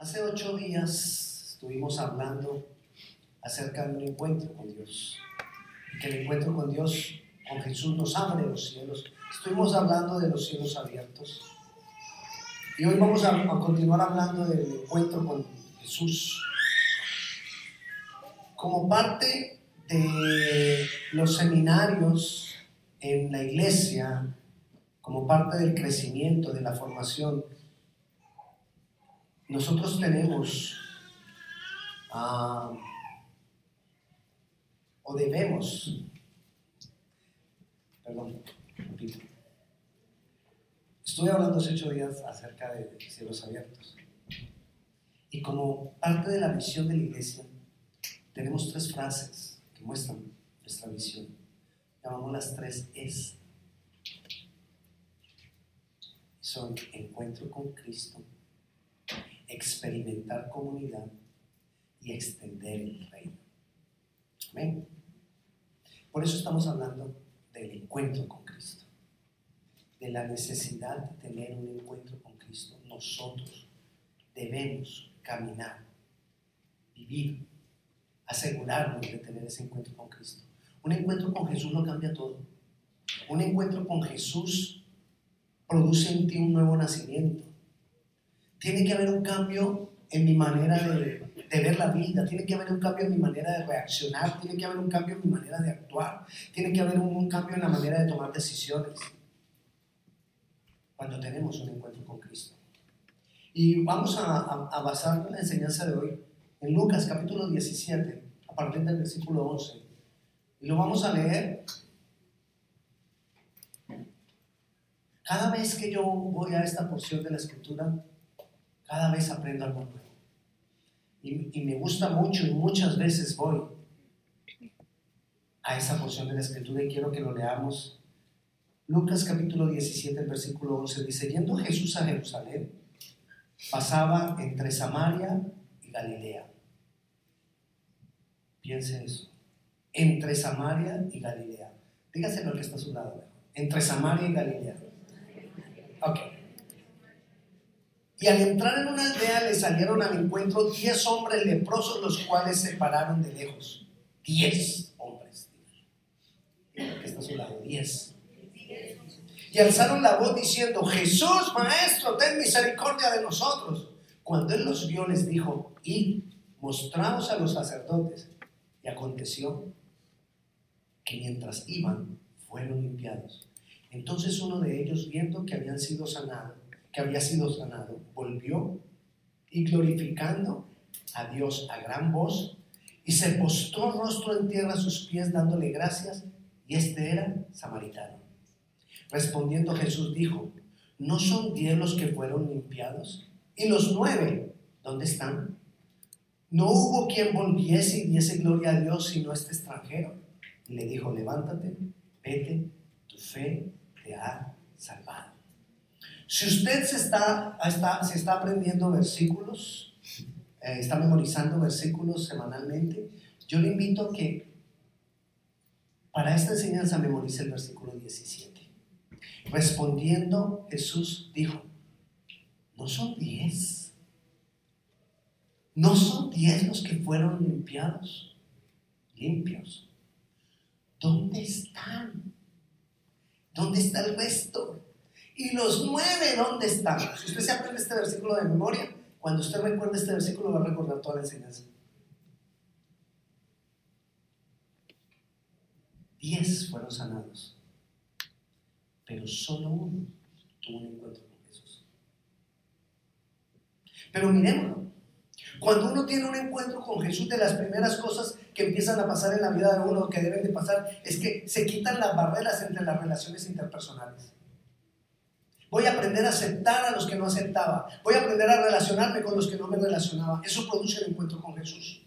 Hace ocho días estuvimos hablando acerca de un encuentro con Dios. Que el encuentro con Dios, con Jesús, nos abre los cielos. Estuvimos hablando de los cielos abiertos. Y hoy vamos a, continuar hablando del encuentro con Jesús. Como parte de los seminarios en la iglesia, como parte del crecimiento, de la formación, nosotros tenemos ah, o debemos, perdón, repito, estuve hablando hace ocho días acerca de cielos abiertos. Y como parte de la visión de la iglesia, tenemos tres frases que muestran nuestra visión. Llamamos las tres es. Son encuentro con Cristo, experimentar comunidad y extender el reino. Amén. Por eso estamos hablando del encuentro con Cristo, de la necesidad de tener un encuentro con Cristo. Nosotros debemos caminar, vivir, asegurarnos de tener ese encuentro con Cristo. Un encuentro con Jesús lo cambia todo. Un encuentro con Jesús produce en ti un nuevo nacimiento. Tiene que haber un cambio en mi manera de, ver la vida, tiene que haber un cambio en mi manera de reaccionar, tiene que haber un cambio en mi manera de actuar, tiene que haber un, cambio en la manera de tomar decisiones cuando tenemos un encuentro con Cristo. Y vamos a, a basar la enseñanza de hoy en Lucas capítulo 17, a partir del versículo 11. Y lo vamos a leer. Cada vez que yo voy a esta porción de la escritura, cada vez aprendo algo nuevo. Y, me gusta mucho y muchas veces voy a esa porción de la escritura y quiero que lo leamos. Lucas capítulo 17, versículo 11 dice, yendo Jesús a Jerusalén, pasaba entre Samaria y Galilea. Piense eso. Entre Samaria y Galilea. Dígase lo que está a su lado. Entre Samaria y Galilea. Ok. Y al entrar en una aldea le salieron al encuentro diez hombres leprosos, los cuales se pararon de lejos. Diez hombres. que está a su lado, diez. Y alzaron la voz diciendo, Jesús, Maestro, ten misericordia de nosotros. Cuando él los vio, les dijo, y mostramos a los sacerdotes. Y aconteció que mientras iban, fueron limpiados. Entonces uno de ellos, viendo que habían sido sanados, que había sido sanado, volvió y glorificando a Dios a gran voz, y se postró rostro en tierra a sus pies dándole gracias, y este era samaritano. Respondiendo Jesús dijo, ¿no son diez los que fueron limpiados? ¿Y los nueve dónde están? No hubo quien volviese y diese gloria a Dios sino este extranjero. Y le dijo, levántate, vete, tu fe te ha salvado. Si usted se está, se está aprendiendo versículos, eh, está memorizando versículos semanalmente, yo le invito a que para esta enseñanza memorice el versículo 17. Respondiendo, Jesús dijo, no son diez. No son diez los que fueron limpiados, limpios. ¿Dónde están? ¿Dónde está el resto? ¿Y los nueve dónde están? Si usted se aprende este versículo de memoria, cuando usted recuerde este versículo va a recordar toda la enseñanza. Diez fueron sanados, pero solo uno tuvo un encuentro con Jesús. Pero miremoslo. Cuando uno tiene un encuentro con Jesús, de las primeras cosas que empiezan a pasar en la vida de uno, que deben de pasar, es que se quitan las barreras entre las relaciones interpersonales. Voy a aprender a aceptar a los que no aceptaba. Voy a aprender a relacionarme con los que no me relacionaba. Eso produce el encuentro con Jesús.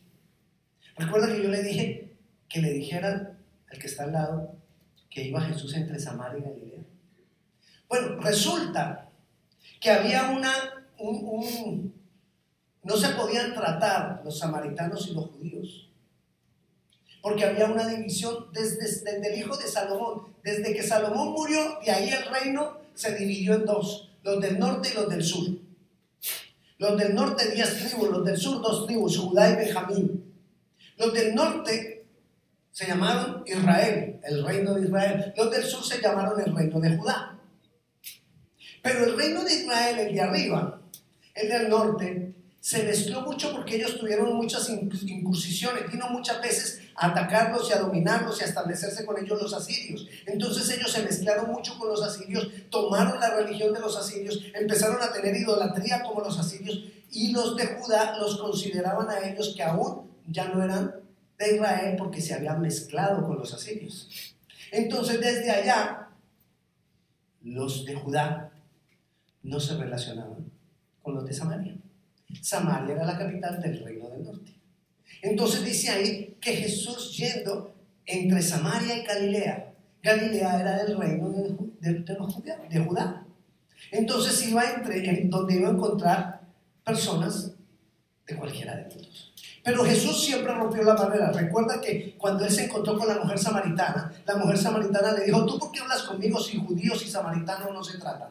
Recuerda que yo le dije que le dijeran al que está al lado que iba Jesús entre Samaria y Galilea. Bueno, resulta que había una, un, no se podían tratar los samaritanos y los judíos. Porque había una división desde, desde el hijo de Salomón. Desde que Salomón murió, de ahí el reino se dividió en dos, los del norte y los del sur. Los del norte, diez tribus. Los del sur, dos tribus, Judá y Benjamín. Los del norte se llamaron Israel, el reino de Israel. Los del sur se llamaron el reino de Judá. Pero el reino de Israel, el de arriba, el del norte, se mezcló mucho porque ellos tuvieron muchas incursiones, vino muchas veces a atacarlos y a dominarlos y a establecerse con ellos los asirios. Entonces ellos se mezclaron mucho con los asirios, tomaron la religión de los asirios, empezaron a tener idolatría como los asirios y los de Judá los consideraban a ellos que aún ya no eran de Israel porque se habían mezclado con los asirios. Entonces desde allá los de Judá no se relacionaban con los de Samaria. Samaria era la capital del reino del norte. Entonces dice ahí que Jesús yendo entre Samaria y Galilea, Galilea era del reino de, de, Judá. Entonces iba entre, donde iba a encontrar personas de cualquiera de ellos. Pero Jesús siempre rompió la barrera. Recuerda que cuando él se encontró con la mujer samaritana, la mujer samaritana le dijo, ¿tú por qué hablas conmigo si judíos y samaritanos no se tratan?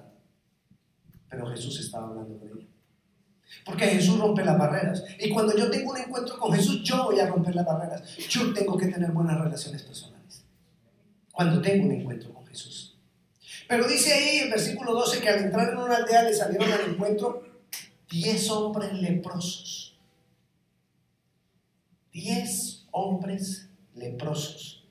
Pero Jesús estaba hablando con ella. Porque Jesús rompe las barreras. Y cuando yo tengo un encuentro con Jesús, yo voy a romper las barreras. Yo tengo que tener buenas relaciones personales. Cuando tengo un encuentro con Jesús. Pero dice ahí el versículo 12 que al entrar en una aldea le salieron al encuentro 10 hombres leprosos. 10 hombres leprosos.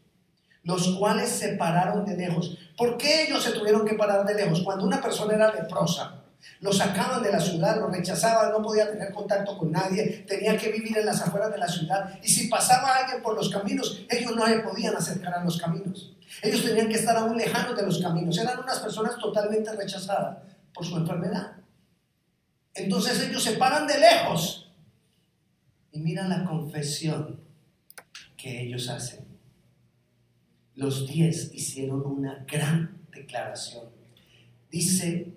Los cuales se pararon de lejos. ¿Por qué ellos se tuvieron que parar de lejos? Cuando una persona era leprosa, lo sacaban de la ciudad, lo rechazaban, no podía tener contacto con nadie, tenía que vivir en las afueras de la ciudad. Y si pasaba alguien por los caminos, ellos no le podían acercar a los caminos. Ellos tenían que estar aún lejanos de los caminos. Eran unas personas totalmente rechazadas por su enfermedad. Entonces ellos se paran de lejos y miran la confesión que ellos hacen. Los diez hicieron una gran declaración. Dice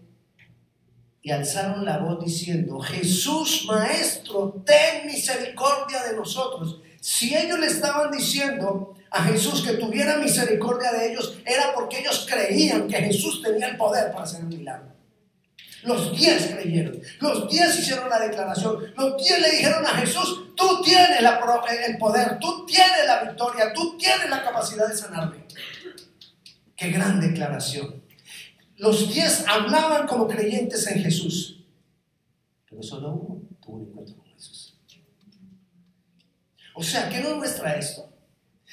y alzaron la voz diciendo, Jesús Maestro, ten misericordia de nosotros. Si ellos le estaban diciendo a Jesús que tuviera misericordia de ellos, era porque ellos creían que Jesús tenía el poder para hacer un milagro. Los diez creyeron, los diez hicieron la declaración, los diez le dijeron a Jesús, tú tienes el poder, tú tienes la victoria, tú tienes la capacidad de sanarme. Qué gran declaración. Los diez hablaban como creyentes en Jesús, pero solo uno tuvo un encuentro con Jesús. O sea, ¿qué nos muestra esto?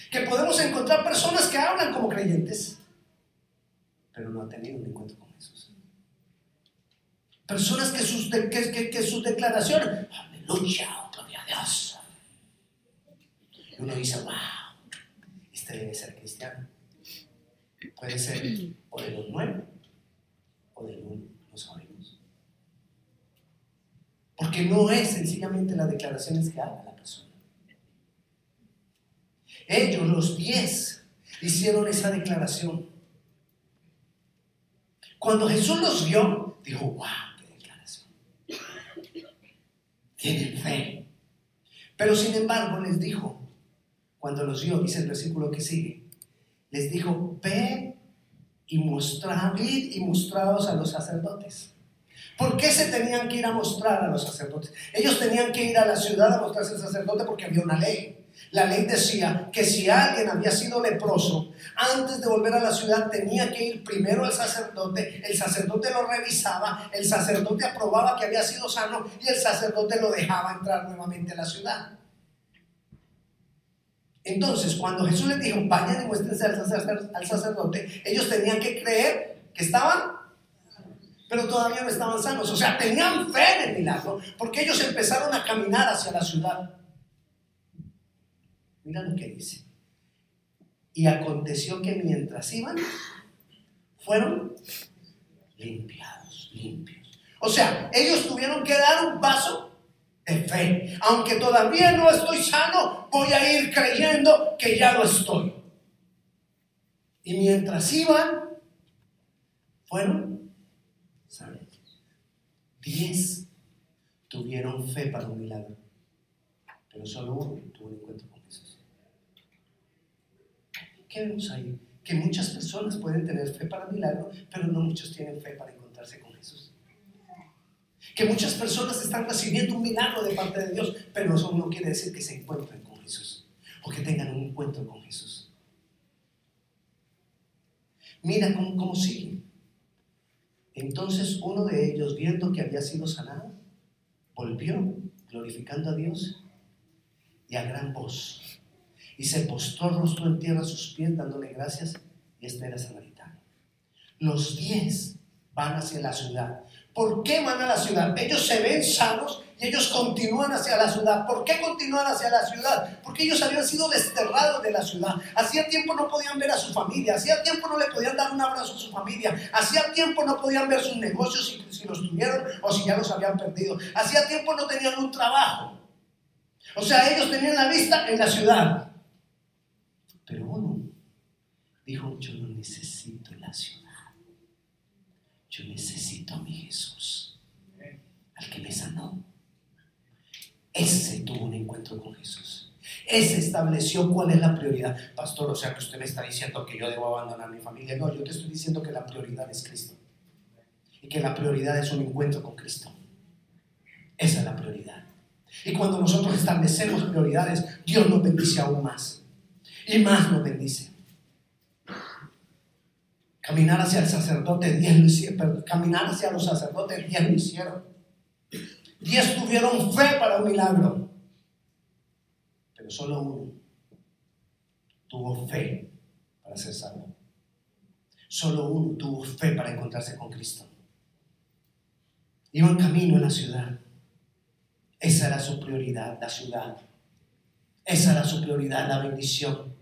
Que podemos encontrar personas que hablan como creyentes, pero no han tenido un encuentro con Jesús. Personas que sus, que, sus declaraciones, aleluya, gloria a Dios. Y uno dice, wow, este debe ser cristiano. Puede ser o de los nueve del mundo, no. Porque no es sencillamente las declaraciones que haga la persona. Ellos, los diez, hicieron esa declaración. Cuando Jesús los vio, dijo, wow, qué declaración. Tienen fe. Pero sin embargo les dijo, cuando los vio, dice el versículo que sigue, les dijo, ve y mostrar, y mostrados a los sacerdotes. ¿Por qué se tenían que ir a mostrar a los sacerdotes? Ellos tenían que ir a la ciudad a mostrarse al sacerdote porque había una ley. La ley decía que si alguien había sido leproso, antes de volver a la ciudad tenía que ir primero al sacerdote, el sacerdote lo revisaba, el sacerdote aprobaba que había sido sano y el sacerdote lo dejaba entrar nuevamente a la ciudad. Entonces, cuando Jesús les dijo, vayan y muéstrense al sacerdote, ellos tenían que creer que estaban, pero todavía no estaban sanos. O sea, tenían fe en el milagro, porque ellos empezaron a caminar hacia la ciudad. Mira lo que dice. Y aconteció que mientras iban, fueron limpiados, limpios. O sea, ellos tuvieron que dar un paso de fe. Aunque todavía no estoy sano, voy a ir creyendo que ya lo estoy. Y mientras iban, fueron sanos. Diez tuvieron fe para un milagro, pero solo uno tuvo un encuentro con Jesús. ¿Qué vemos ahí? Que muchas personas pueden tener fe para un milagro, pero no muchos tienen fe para Jesús. Que muchas personas están recibiendo un milagro de parte de Dios, pero eso no quiere decir que se encuentren con Jesús o que tengan un encuentro con Jesús. Mira cómo, cómo sigue. Entonces uno de ellos, viendo que había sido sanado, volvió glorificando a Dios y a gran voz. Y se postró rostro en tierra a sus pies, dándole gracias, y este era samaritano. Los diez van hacia la ciudad. ¿Por qué van a la ciudad? Ellos se ven sanos y ellos continúan hacia la ciudad. ¿Por qué continúan hacia la ciudad? Porque ellos habían sido desterrados de la ciudad. Hacía tiempo no podían ver a su familia. Hacía tiempo no le podían dar un abrazo a su familia. Hacía tiempo no podían ver sus negocios si, si los tuvieron o si ya los habían perdido. Hacía tiempo no tenían un trabajo. O sea, ellos tenían la vista en la ciudad. Pero uno dijo, yo no necesito la ciudad. Yo necesito a mi Jesús, al que me sanó. Ese tuvo un encuentro con Jesús. Ese estableció cuál es la prioridad. Pastor, o sea que usted me está diciendo que yo debo abandonar mi familia. No, yo te estoy diciendo que la prioridad es Cristo. Y que la prioridad es un encuentro con Cristo. Esa es la prioridad. Y cuando nosotros establecemos prioridades, Dios nos bendice aún más. Y más nos bendice. Caminar hacia el sacerdote, diez lo hicieron. Caminar hacia los sacerdotes, diez lo hicieron. Diez tuvieron fe para un milagro. Pero solo uno tuvo fe para ser salvo. Solo uno tuvo fe para encontrarse con Cristo. Iban camino a la ciudad. Esa era su prioridad, la ciudad. Esa era su prioridad, la bendición.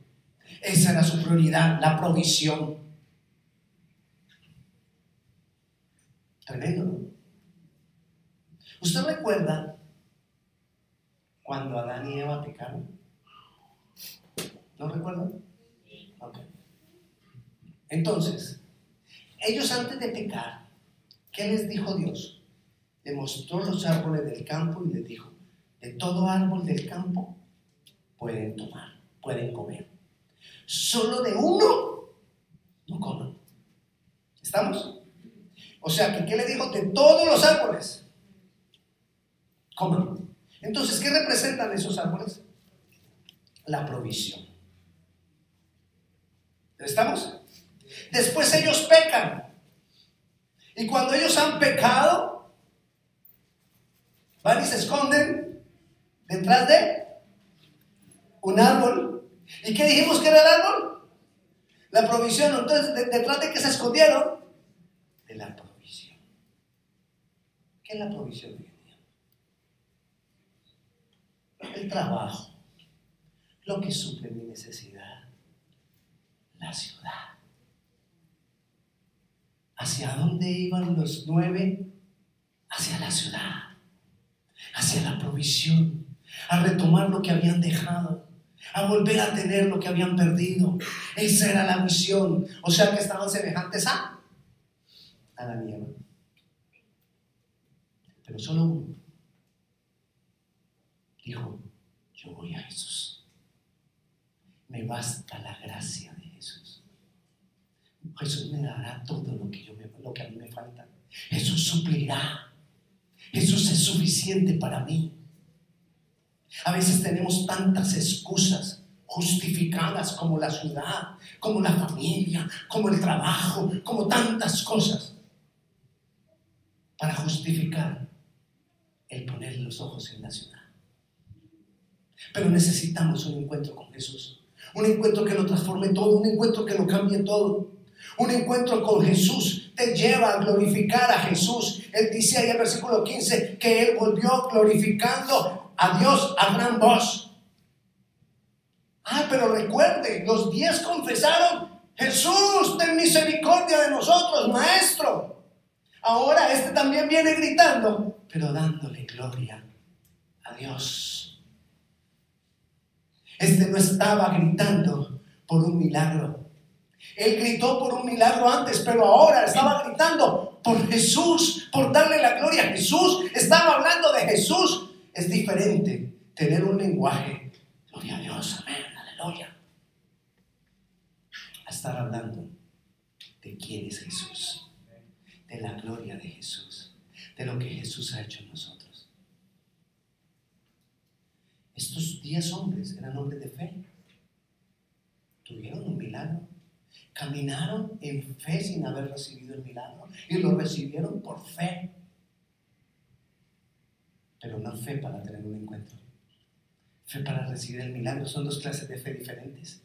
Esa era su prioridad, la provisión. Tremendo, ¿no? ¿Usted recuerda cuando Adán y Eva pecaron? ¿No recuerdan? Ok. Entonces, ellos antes de pecar, ¿qué les dijo Dios? le mostró los árboles del campo y les dijo, de todo árbol del campo pueden tomar, pueden comer. Solo de uno no coman. ¿Estamos? O sea, ¿qué le dijo? De todos los árboles, coman. Entonces, ¿qué representan esos árboles? La provisión. ¿Estamos? Después ellos pecan. Y cuando ellos han pecado, Van y se esconden detrás de un árbol. ¿Y qué dijimos que era el árbol? La provisión. Entonces, ¿detrás de qué se escondieron? De la provisión. ¿Qué es la provisión de Dios? El trabajo. Lo que suple mi necesidad. La ciudad. ¿Hacia dónde iban los nueve? Hacia la ciudad hacia la provisión, a retomar lo que habían dejado, a volver a tener lo que habían perdido. Esa era la misión. O sea que estaban semejantes a, a la nieve. Pero solo uno dijo, yo voy a Jesús. Me basta la gracia de Jesús. Jesús me dará todo lo que, yo lo que a mí me falta. Jesús suplirá Jesús es suficiente para mí. A veces tenemos tantas excusas justificadas como la ciudad, como la familia, como el trabajo, como tantas cosas, para justificar el poner los ojos en la ciudad. Pero necesitamos un encuentro con Jesús, un encuentro que lo transforme todo, un encuentro que lo cambie todo. Un encuentro con Jesús te lleva a glorificar a Jesús. Él dice ahí en el versículo 15 que Él volvió glorificando a Dios a gran voz. Ah, pero recuerde, los diez confesaron, Jesús, ten misericordia de nosotros, Maestro. Ahora este también viene gritando, pero dándole gloria a Dios. Este no estaba gritando por un milagro. Él gritó por un milagro antes, pero ahora estaba gritando por Jesús, por darle la gloria a Jesús. Estaba hablando de Jesús. Es diferente tener un lenguaje, gloria a Dios, amén, aleluya, a estar hablando de quién es Jesús, de la gloria de Jesús de lo que Jesús ha hecho en nosotros. Estos diez hombres eran hombres de fe. Tuvieron un milagro. Caminaron en fe sin haber recibido el milagro y lo recibieron por fe. Pero no fe para tener un encuentro. Fe para recibir el milagro. Son dos clases de fe diferentes.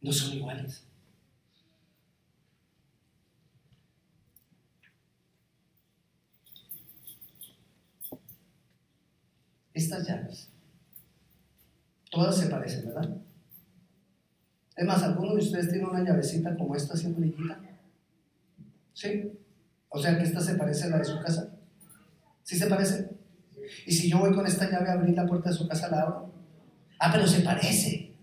No son iguales. Estas llaves, todas se parecen, ¿verdad? Es más, ¿alguno de ustedes tiene una llavecita como esta así brillita? ¿Sí? O sea que esta se parece a la de su casa. ¿Sí se parece? Y si yo voy con esta llave a abrir la puerta de su casa, ¿la abro? Ah, pero se parece.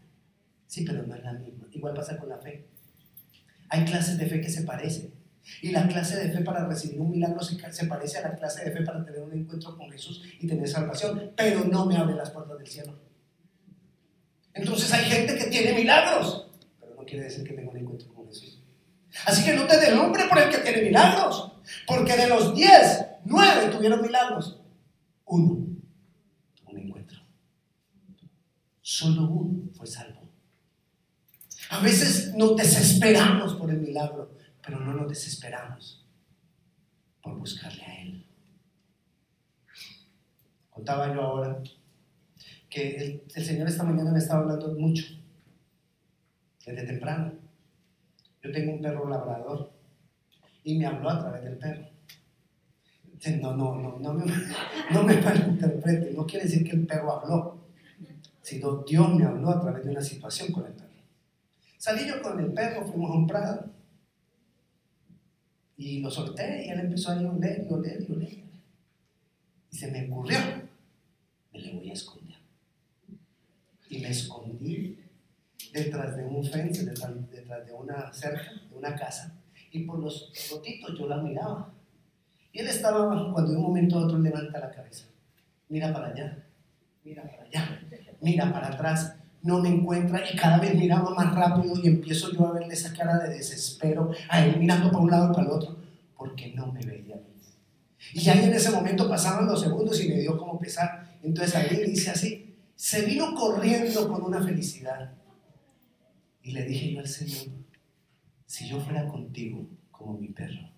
Sí, pero no es la misma. Igual pasa con la fe. Hay clases de fe que se parecen. Y la clase de fe para recibir un milagro se, parece a la clase de fe para tener un encuentro con Jesús y tener salvación. Pero no me abre las puertas del cielo. Entonces hay gente que tiene milagros, pero no quiere decir que tenga un encuentro con Jesús. Así que no te dé nombre por el que tiene milagros, porque de los diez, nueve tuvieron milagros. Uno tuvo un encuentro. Solo uno fue salvo. A veces nos desesperamos por el milagro, pero no nos desesperamos por buscarle a Él. Contaba yo ahora que el, Señor esta mañana me estaba hablando mucho, desde temprano. Yo tengo un perro labrador y me habló a través del perro. No, no, no, no me, no me malinterprete, no quiere decir que el perro habló, sino Dios me habló a través de una situación con el perro. Salí yo con el perro, fuimos a un prado y lo solté y él empezó a oler y oler y oler. Y se me ocurrió, me le voy a esconder y me escondí detrás de un fence, detrás, de una cerca, de una casa, y por los rotitos yo la miraba. Y él estaba, cuando de un momento a otro levanta la cabeza, mira para allá, mira para allá, mira para atrás, no me encuentra y cada vez miraba más rápido y empiezo yo a verle esa cara de desespero, a él mirando para un lado y para el otro, porque no me veía. Y ya en ese momento pasaban los segundos y me dio como pesar. Entonces ahí dice así, se vino corriendo con una felicidad. Y le dije yo al Señor, si yo fuera contigo como mi perro,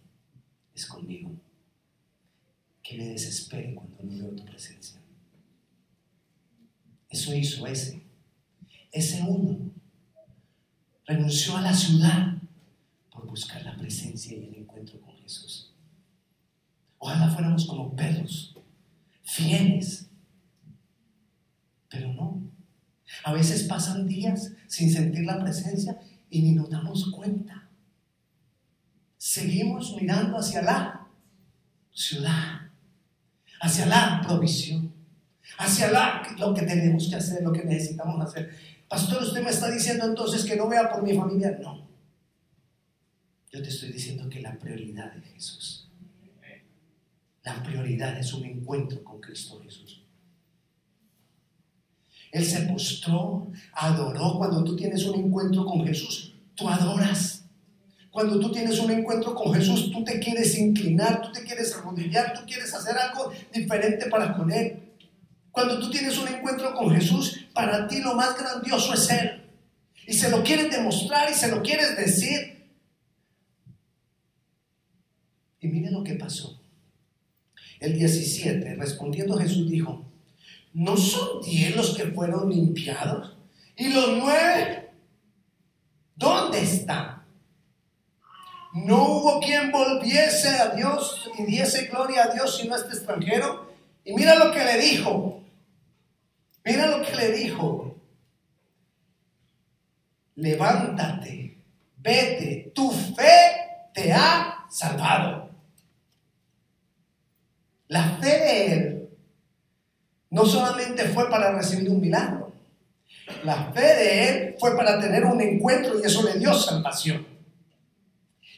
es conmigo, que me desespere cuando no veo tu presencia. Eso hizo ese, ese uno. Renunció a la ciudad por buscar la presencia y el encuentro con Jesús. Ojalá fuéramos como perros, fieles, pero no. A veces pasan días sin sentir la presencia y ni nos damos cuenta. Seguimos mirando hacia la ciudad, hacia la provisión, hacia la, lo que tenemos que hacer, lo que necesitamos hacer. Pastor, usted me está diciendo entonces que no vea por mi familia. No. Yo te estoy diciendo que la prioridad es Jesús. La prioridad es un encuentro con Cristo Jesús. Él se postró, adoró. Cuando tú tienes un encuentro con Jesús, tú adoras. Cuando tú tienes un encuentro con Jesús, tú te quieres inclinar, tú te quieres arrodillar, tú quieres hacer algo diferente para con Él. Cuando tú tienes un encuentro con Jesús, para ti lo más grandioso es Él. Y se lo quieres demostrar y se lo quieres decir. Y mire lo que pasó. El 17, respondiendo Jesús dijo, ¿no son diez los que fueron limpiados? ¿Y los nueve? ¿Dónde están? No hubo quien volviese a Dios y diese gloria a Dios sino este extranjero. Y mira lo que le dijo. Mira lo que le dijo. Levántate, vete, tu fe te ha salvado. La fe de él no solamente fue para recibir un milagro, la fe de él fue para tener un encuentro y eso le dio salvación.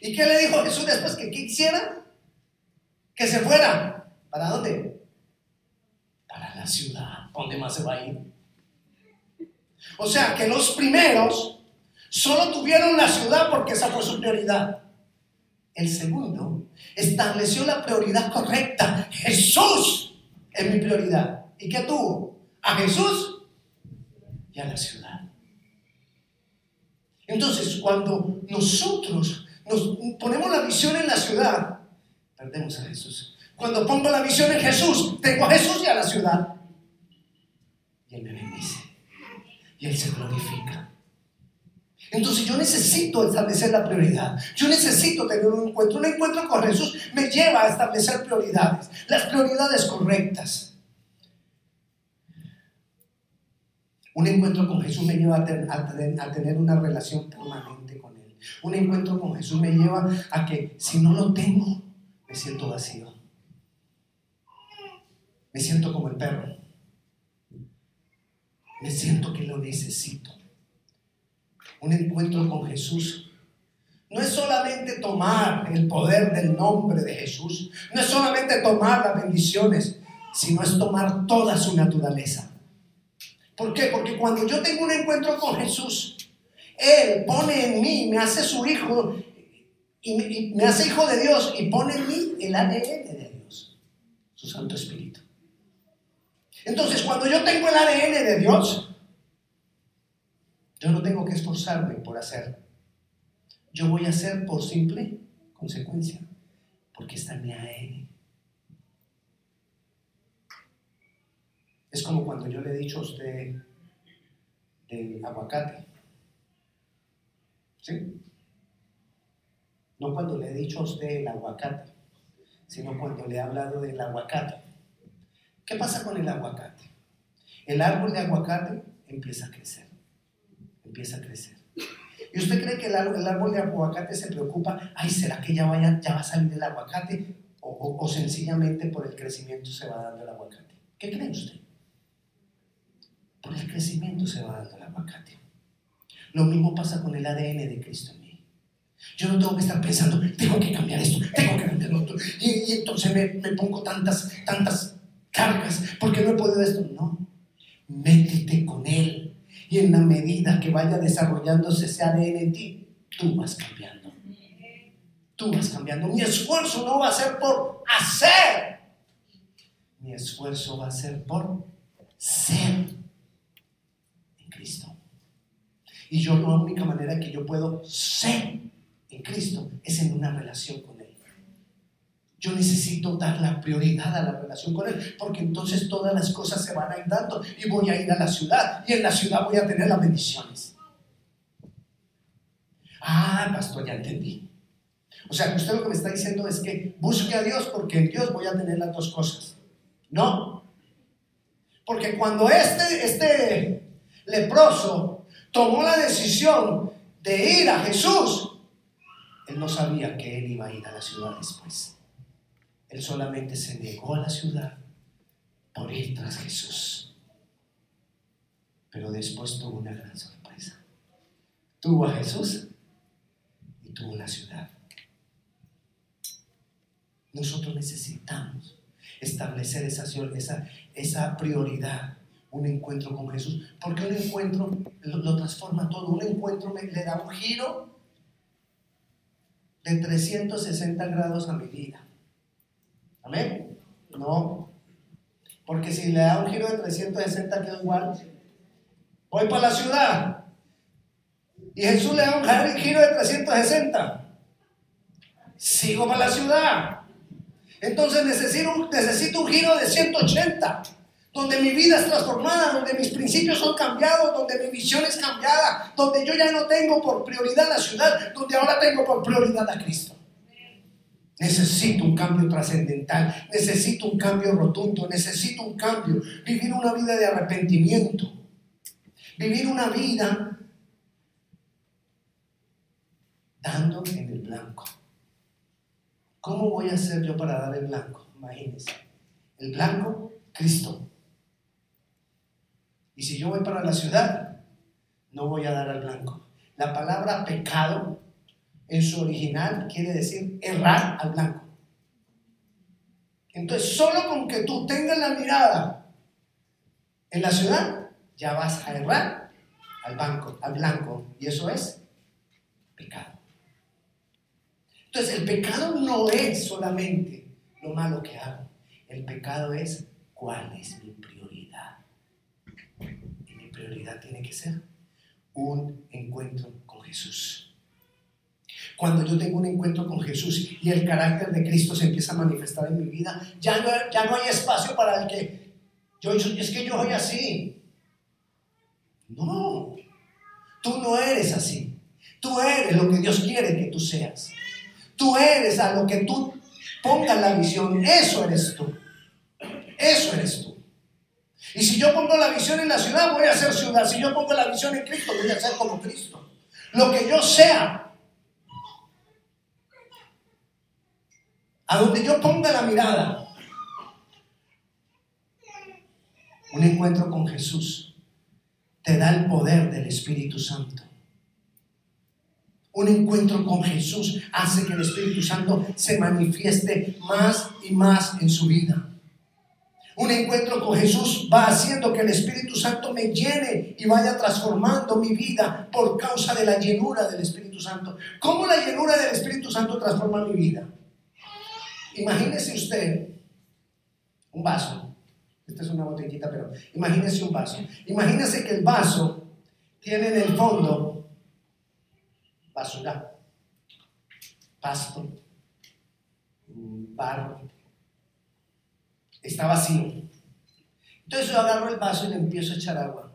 ¿Y qué le dijo Jesús después que quisiera? Que se fuera. ¿Para dónde? Ciudad. ¿Dónde más se va a ir? O sea que los primeros solo tuvieron la ciudad porque esa fue su prioridad. El segundo Estableció la prioridad correcta. Jesús es mi prioridad. ¿Y qué tuvo? A Jesús y a la ciudad. Entonces, cuando nosotros nos ponemos la visión en la ciudad, perdemos a Jesús. Cuando pongo la visión en Jesús, tengo a Jesús y a la ciudad. Y Él me bendice. Y Él se glorifica. Entonces yo necesito establecer la prioridad. Yo necesito tener un encuentro. Un encuentro con Jesús me lleva a establecer prioridades. Las prioridades correctas. Un encuentro con Jesús me lleva a, tener una relación permanente con Él. Un encuentro con Jesús me lleva a que si no lo tengo, me siento vacío. Me siento como el perro. Me siento que lo necesito. Un encuentro con Jesús no es solamente tomar el poder del nombre de Jesús, no es solamente tomar las bendiciones, sino es tomar toda su naturaleza. ¿Por qué? Porque cuando yo tengo un encuentro con Jesús, Él pone en mí, me hace su hijo y me, hace hijo de Dios y pone en mí el ADN de Dios, su Santo Espíritu. Entonces, cuando yo tengo el ADN de Dios, yo no tengo que esforzarme por hacer. Yo voy a hacer por simple consecuencia, porque está en mi ADN. Es como cuando yo le he dicho a usted del aguacate. ¿Sí? No cuando le he dicho a usted el aguacate, sino cuando le he hablado del aguacate. ¿Qué pasa con el aguacate? El árbol de aguacate empieza a crecer. Empieza a crecer. ¿Y usted cree que el árbol, de aguacate se preocupa? Ay, ¿será que ya, va a salir el aguacate? O, o sencillamente por el crecimiento se va dando el aguacate. ¿Qué cree usted? Por el crecimiento se va dando el aguacate. Lo mismo pasa con el ADN de Cristo en mí. Yo no tengo que estar pensando, tengo que cambiar esto, tengo que cambiar lo otro. Y, entonces me, pongo tantas, tantas porque no he podido esto. No, métete con Él. Y en la medida que vaya desarrollándose ese ADN en ti, tú vas cambiando. Tú vas cambiando. Mi esfuerzo no va a ser por hacer. Mi esfuerzo va a ser por ser. Cristo. Y yo la única manera que yo puedo ser en Cristo es en una relación con. Yo necesito dar la prioridad a la relación con Él, porque entonces todas las cosas se van a ir dando y voy a ir a la ciudad y en la ciudad voy a tener las bendiciones. Ah, pastor, ya entendí. O sea, usted lo que me está diciendo es que busque a Dios porque en Dios voy a tener las dos cosas. No. Porque cuando este, este leproso tomó la decisión de ir a Jesús, él no sabía que él iba a ir a la ciudad después. Él solamente se negó a la ciudad por ir tras Jesús. Pero después tuvo una gran sorpresa. Tuvo a Jesús y tuvo la ciudad. Nosotros necesitamos establecer esa, esa, esa prioridad un encuentro con Jesús. Porque un encuentro lo, transforma todo. Un encuentro le da un giro de 360 grados a mi vida. ¿Amén? No. Porque si le da un giro de 360 queda igual. Voy para la ciudad. Y Jesús le da un giro de 360. Sigo para la ciudad. Entonces necesito, necesito un giro de 180 donde mi vida es transformada, donde mis principios son cambiados, donde mi visión es cambiada, donde yo ya no tengo por prioridad la ciudad, donde ahora tengo por prioridad a Cristo. Necesito un cambio trascendental, necesito un cambio rotundo, necesito un cambio, vivir una vida de arrepentimiento, vivir una vida dando en el blanco. ¿Cómo voy a hacer yo para dar el blanco? Imagínense. El blanco, Cristo. Y si yo voy para la ciudad, no voy a dar al blanco. La palabra pecado en su original quiere decir errar al blanco. Entonces, solo con que tú tengas la mirada en la ciudad, ya vas a errar al, banco, al blanco. Y eso es pecado. Entonces el pecado no es solamente lo malo que hago. El pecado es cuál es mi prioridad. Y mi prioridad tiene que ser un encuentro con Jesús. Cuando yo tengo un encuentro con Jesús y el carácter de Cristo se empieza a manifestar en mi vida, ya no, ya no hay espacio para el que yo, es que yo soy así. No, tú no eres así. Tú eres lo que Dios quiere que tú seas. Tú eres a lo que tú pongas la visión. Eso eres tú. Eso eres tú. Y si yo pongo la visión en la ciudad, voy a ser ciudad. Si yo pongo la visión en Cristo, voy a ser como Cristo. Lo que yo sea, a donde yo ponga la mirada, un encuentro con Jesús te da el poder del Espíritu Santo. Un encuentro con Jesús hace que el Espíritu Santo se manifieste más y más en su vida. Un encuentro con Jesús va haciendo que el Espíritu Santo me llene y vaya transformando mi vida por causa de la llenura del Espíritu Santo. ¿Cómo la llenura del Espíritu Santo transforma mi vida? Imagínese usted un vaso. Esta es una botellita, pero imagínese un vaso. Imagínese que el vaso tiene en el fondo basura, pasto, barro. Está vacío. Entonces yo agarro el vaso y le empiezo a echar agua.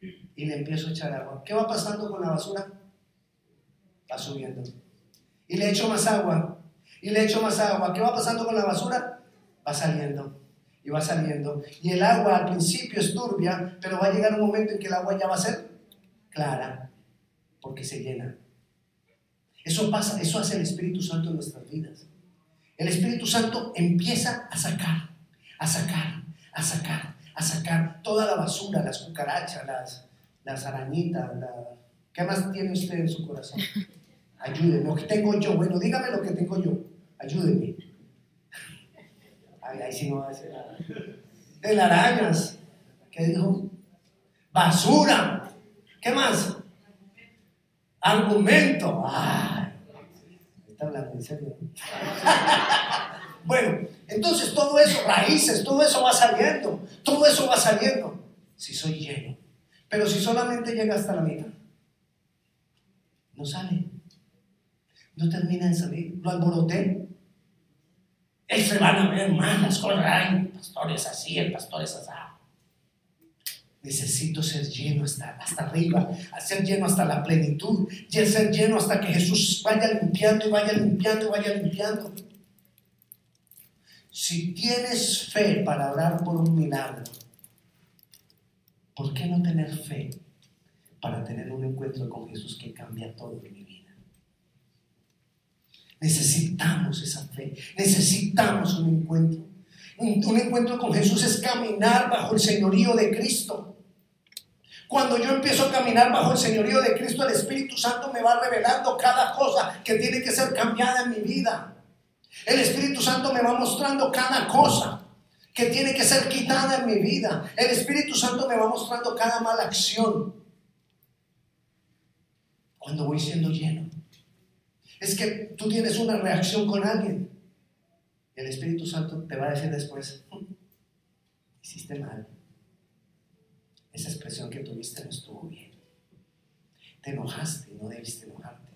Y le empiezo a echar agua. ¿Qué va pasando con la basura? Va subiendo. Y le echo más agua. Y le echo más agua. ¿Qué va pasando con la basura? Va saliendo. Y va saliendo. Y el agua al principio es turbia, pero va a llegar un momento en que el agua ya va a ser clara porque se llena. Eso pasa, eso hace el Espíritu Santo en nuestras vidas. El Espíritu Santo empieza a sacar, a sacar, a sacar, a sacar toda la basura, las cucarachas, las, las arañitas, ¿qué más tiene usted en su corazón? Ayúdeme, lo que tengo yo, bueno, dígame lo que tengo yo, ayúdeme. Ay, ahí sí no va a decir nada. Telarañas, ¿qué dijo? Basura, ¿qué más? Argumento. Ah, está hablando en serio. bueno, entonces todo eso, raíces, todo eso va saliendo. Todo eso va saliendo. Si soy lleno. Pero si solamente llega hasta la mitad, no sale. No termina de salir. Lo alboroté. Él se van a ver más las cosas. Ay, pastores así, el pastor es así. Necesito ser lleno hasta, hasta arriba, ser lleno hasta la plenitud, ser lleno hasta que Jesús vaya limpiando y vaya limpiando y vaya limpiando. Si tienes fe para orar por un milagro, ¿por qué no tener fe para tener un encuentro con Jesús que cambia todo en mi vida? Necesitamos esa fe, necesitamos un encuentro. Un, encuentro con Jesús es caminar bajo el señorío de Cristo. Cuando yo empiezo a caminar bajo el señorío de Cristo, el Espíritu Santo me va revelando cada cosa que tiene que ser cambiada en mi vida. El Espíritu Santo me va mostrando cada cosa que tiene que ser quitada en mi vida. El Espíritu Santo me va mostrando cada mala acción. Cuando voy siendo lleno. Es que tú tienes una reacción con alguien. El Espíritu Santo te va a decir después, mm, hiciste mal esa expresión que tuviste no estuvo bien. Te enojaste, no debiste enojarte.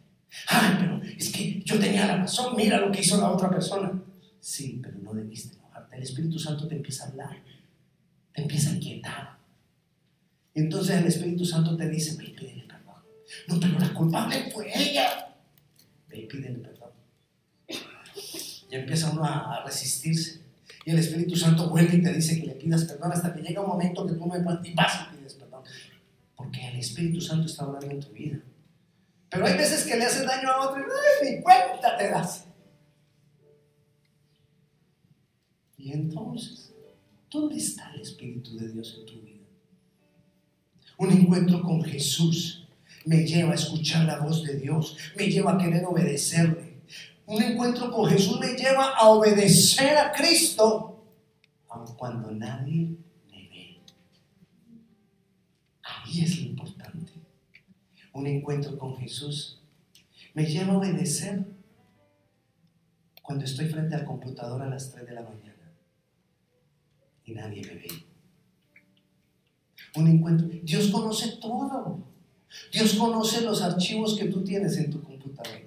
Ay, pero es que yo tenía la razón, mira lo que hizo la otra persona. Sí, pero no debiste enojarte. El Espíritu Santo te empieza a hablar, te empieza a inquietar. Y entonces el Espíritu Santo te dice, pídele perdón. No, pero la culpable fue ella. Y pídele perdón. Y empieza uno a resistirse. Y el Espíritu Santo vuelve y te dice que le pidas perdón hasta que llega un momento que tú no y vas y pides perdón. Porque el Espíritu Santo está hablando en tu vida. Pero hay veces que le haces daño a otro y ni cuenta te das. Y entonces, ¿dónde está el Espíritu de Dios en tu vida? Un encuentro con Jesús me lleva a escuchar la voz de Dios, me lleva a querer obedecerle un encuentro con Jesús me lleva a obedecer a Cristo, aun cuando nadie me ve. Ahí es lo importante. Un encuentro con Jesús me lleva a obedecer cuando estoy frente al computador a las 3 de la mañana y nadie me ve. Un encuentro. Dios conoce todo. Dios conoce los archivos que tú tienes en tu computador.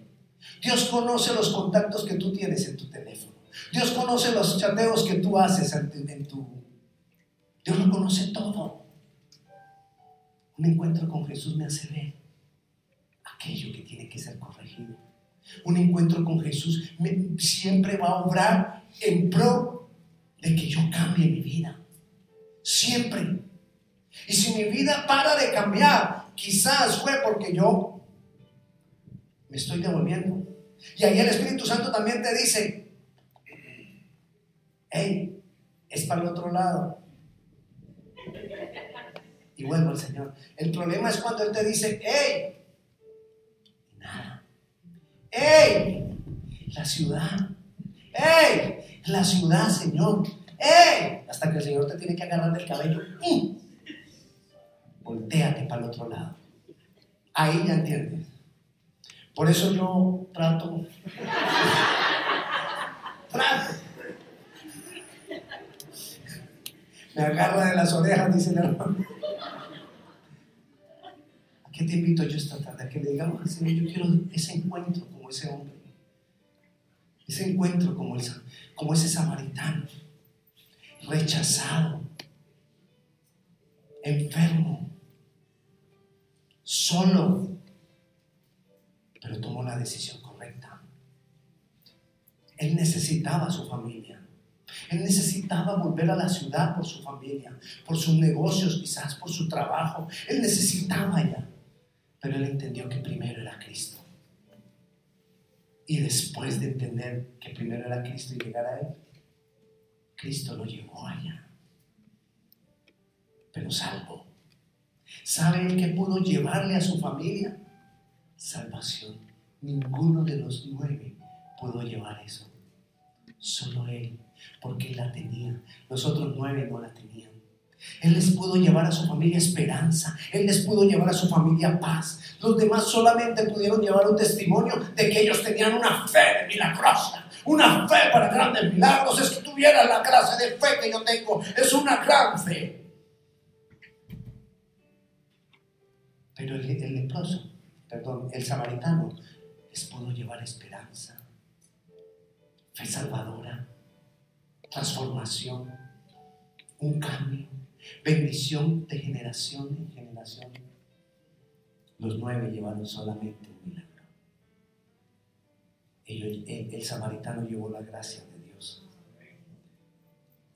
Dios conoce los contactos que tú tienes en tu teléfono. Dios conoce los chateos que tú haces en tu... Dios lo conoce todo. Un encuentro con Jesús me hace ver aquello que tiene que ser corregido. Un encuentro con Jesús siempre va a obrar en pro de que yo cambie mi vida. Siempre. Y si mi vida para de cambiar, quizás fue porque yo me estoy devolviendo. Y ahí el Espíritu Santo también te dice, hey, es para el otro lado. Y vuelvo al Señor. El problema es cuando Él te dice, hey, nada. Hey, la ciudad. Hey, la ciudad, Señor. Hey, hasta que el Señor te tiene que agarrar del cabello. Voltéate para el otro lado. Ahí ya entiendes. Por eso yo trato. trato. Me agarra de las orejas, dice el hermano. ¿A qué te invito yo esta tarde? A que le digamos al Señor, yo quiero ese encuentro como ese hombre. Ese encuentro como, como ese samaritano. Rechazado. Enfermo. Solo pero tomó la decisión correcta. Él necesitaba a su familia. Él necesitaba volver a la ciudad por su familia, por sus negocios, quizás por su trabajo. Él necesitaba ya. Pero él entendió que primero era Cristo. Y después de entender que primero era Cristo y llegar a Él, Cristo lo llevó allá. Pero salvo. ¿Sabe él que pudo llevarle a su familia? salvación. Ninguno de los nueve pudo llevar eso. Solo Él, porque Él la tenía. Los otros nueve no la tenían. Él les pudo llevar a su familia esperanza. Él les pudo llevar a su familia paz. Los demás solamente pudieron llevar un testimonio de que ellos tenían una fe milagrosa. Una fe para grandes milagros. Es que tuvieran la clase de fe que yo tengo. Es una gran fe. Pero el, el leproso perdón, el samaritano les pudo llevar esperanza, fe salvadora, transformación, un cambio, bendición de generación en generación. Los nueve llevaron solamente un milagro. el, samaritano llevó la gracia de Dios.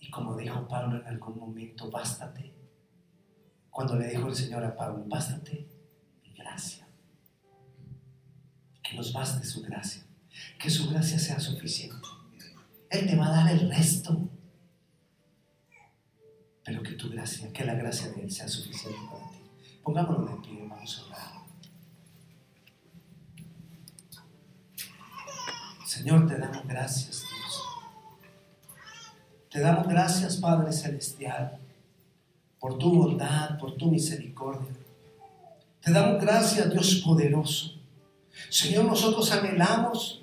Y como dijo Pablo en algún momento, bástate. Cuando le dijo el Señor a Pablo, bástate gracia que nos baste su gracia, que su gracia sea suficiente. Él te va a dar el resto, pero que tu gracia, que la gracia de Él sea suficiente para ti. Pongámonos de pie, vamos a orar. Señor, te damos gracias, Dios. Te damos gracias, Padre Celestial, por tu bondad, por tu misericordia. Te damos gracias, Dios poderoso Señor, nosotros anhelamos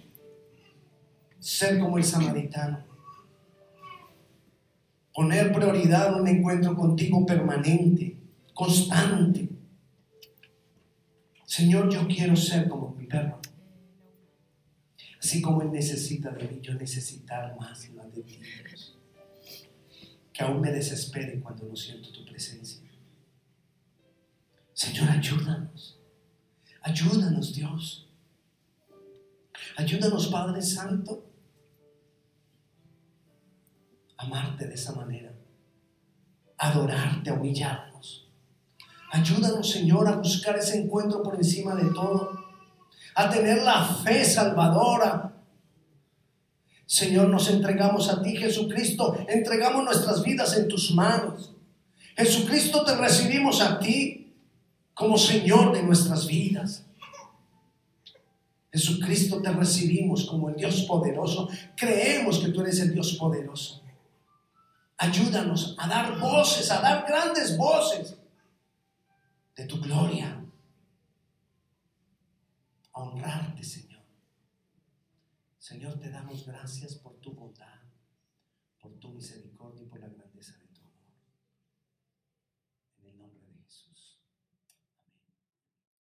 ser como el samaritano. Poner prioridad en un encuentro contigo permanente, constante. Señor, yo quiero ser como mi perro. Así como Él necesita de mí, yo necesitar más y de ti. Que aún me desespere cuando no siento tu presencia. Señor, ayúdanos. Ayúdanos, Dios. Ayúdanos, Padre Santo, a amarte de esa manera, adorarte, a humillarnos. Ayúdanos, Señor, a buscar ese encuentro por encima de todo, a tener la fe salvadora. Señor, nos entregamos a ti, Jesucristo, entregamos nuestras vidas en tus manos. Jesucristo, te recibimos a ti como Señor de nuestras vidas. Jesucristo te recibimos como el Dios poderoso. Creemos que tú eres el Dios poderoso. Ayúdanos a dar voces, a dar grandes voces de tu gloria. A honrarte, Señor. Señor. Te damos gracias por tu bondad, por tu misericordia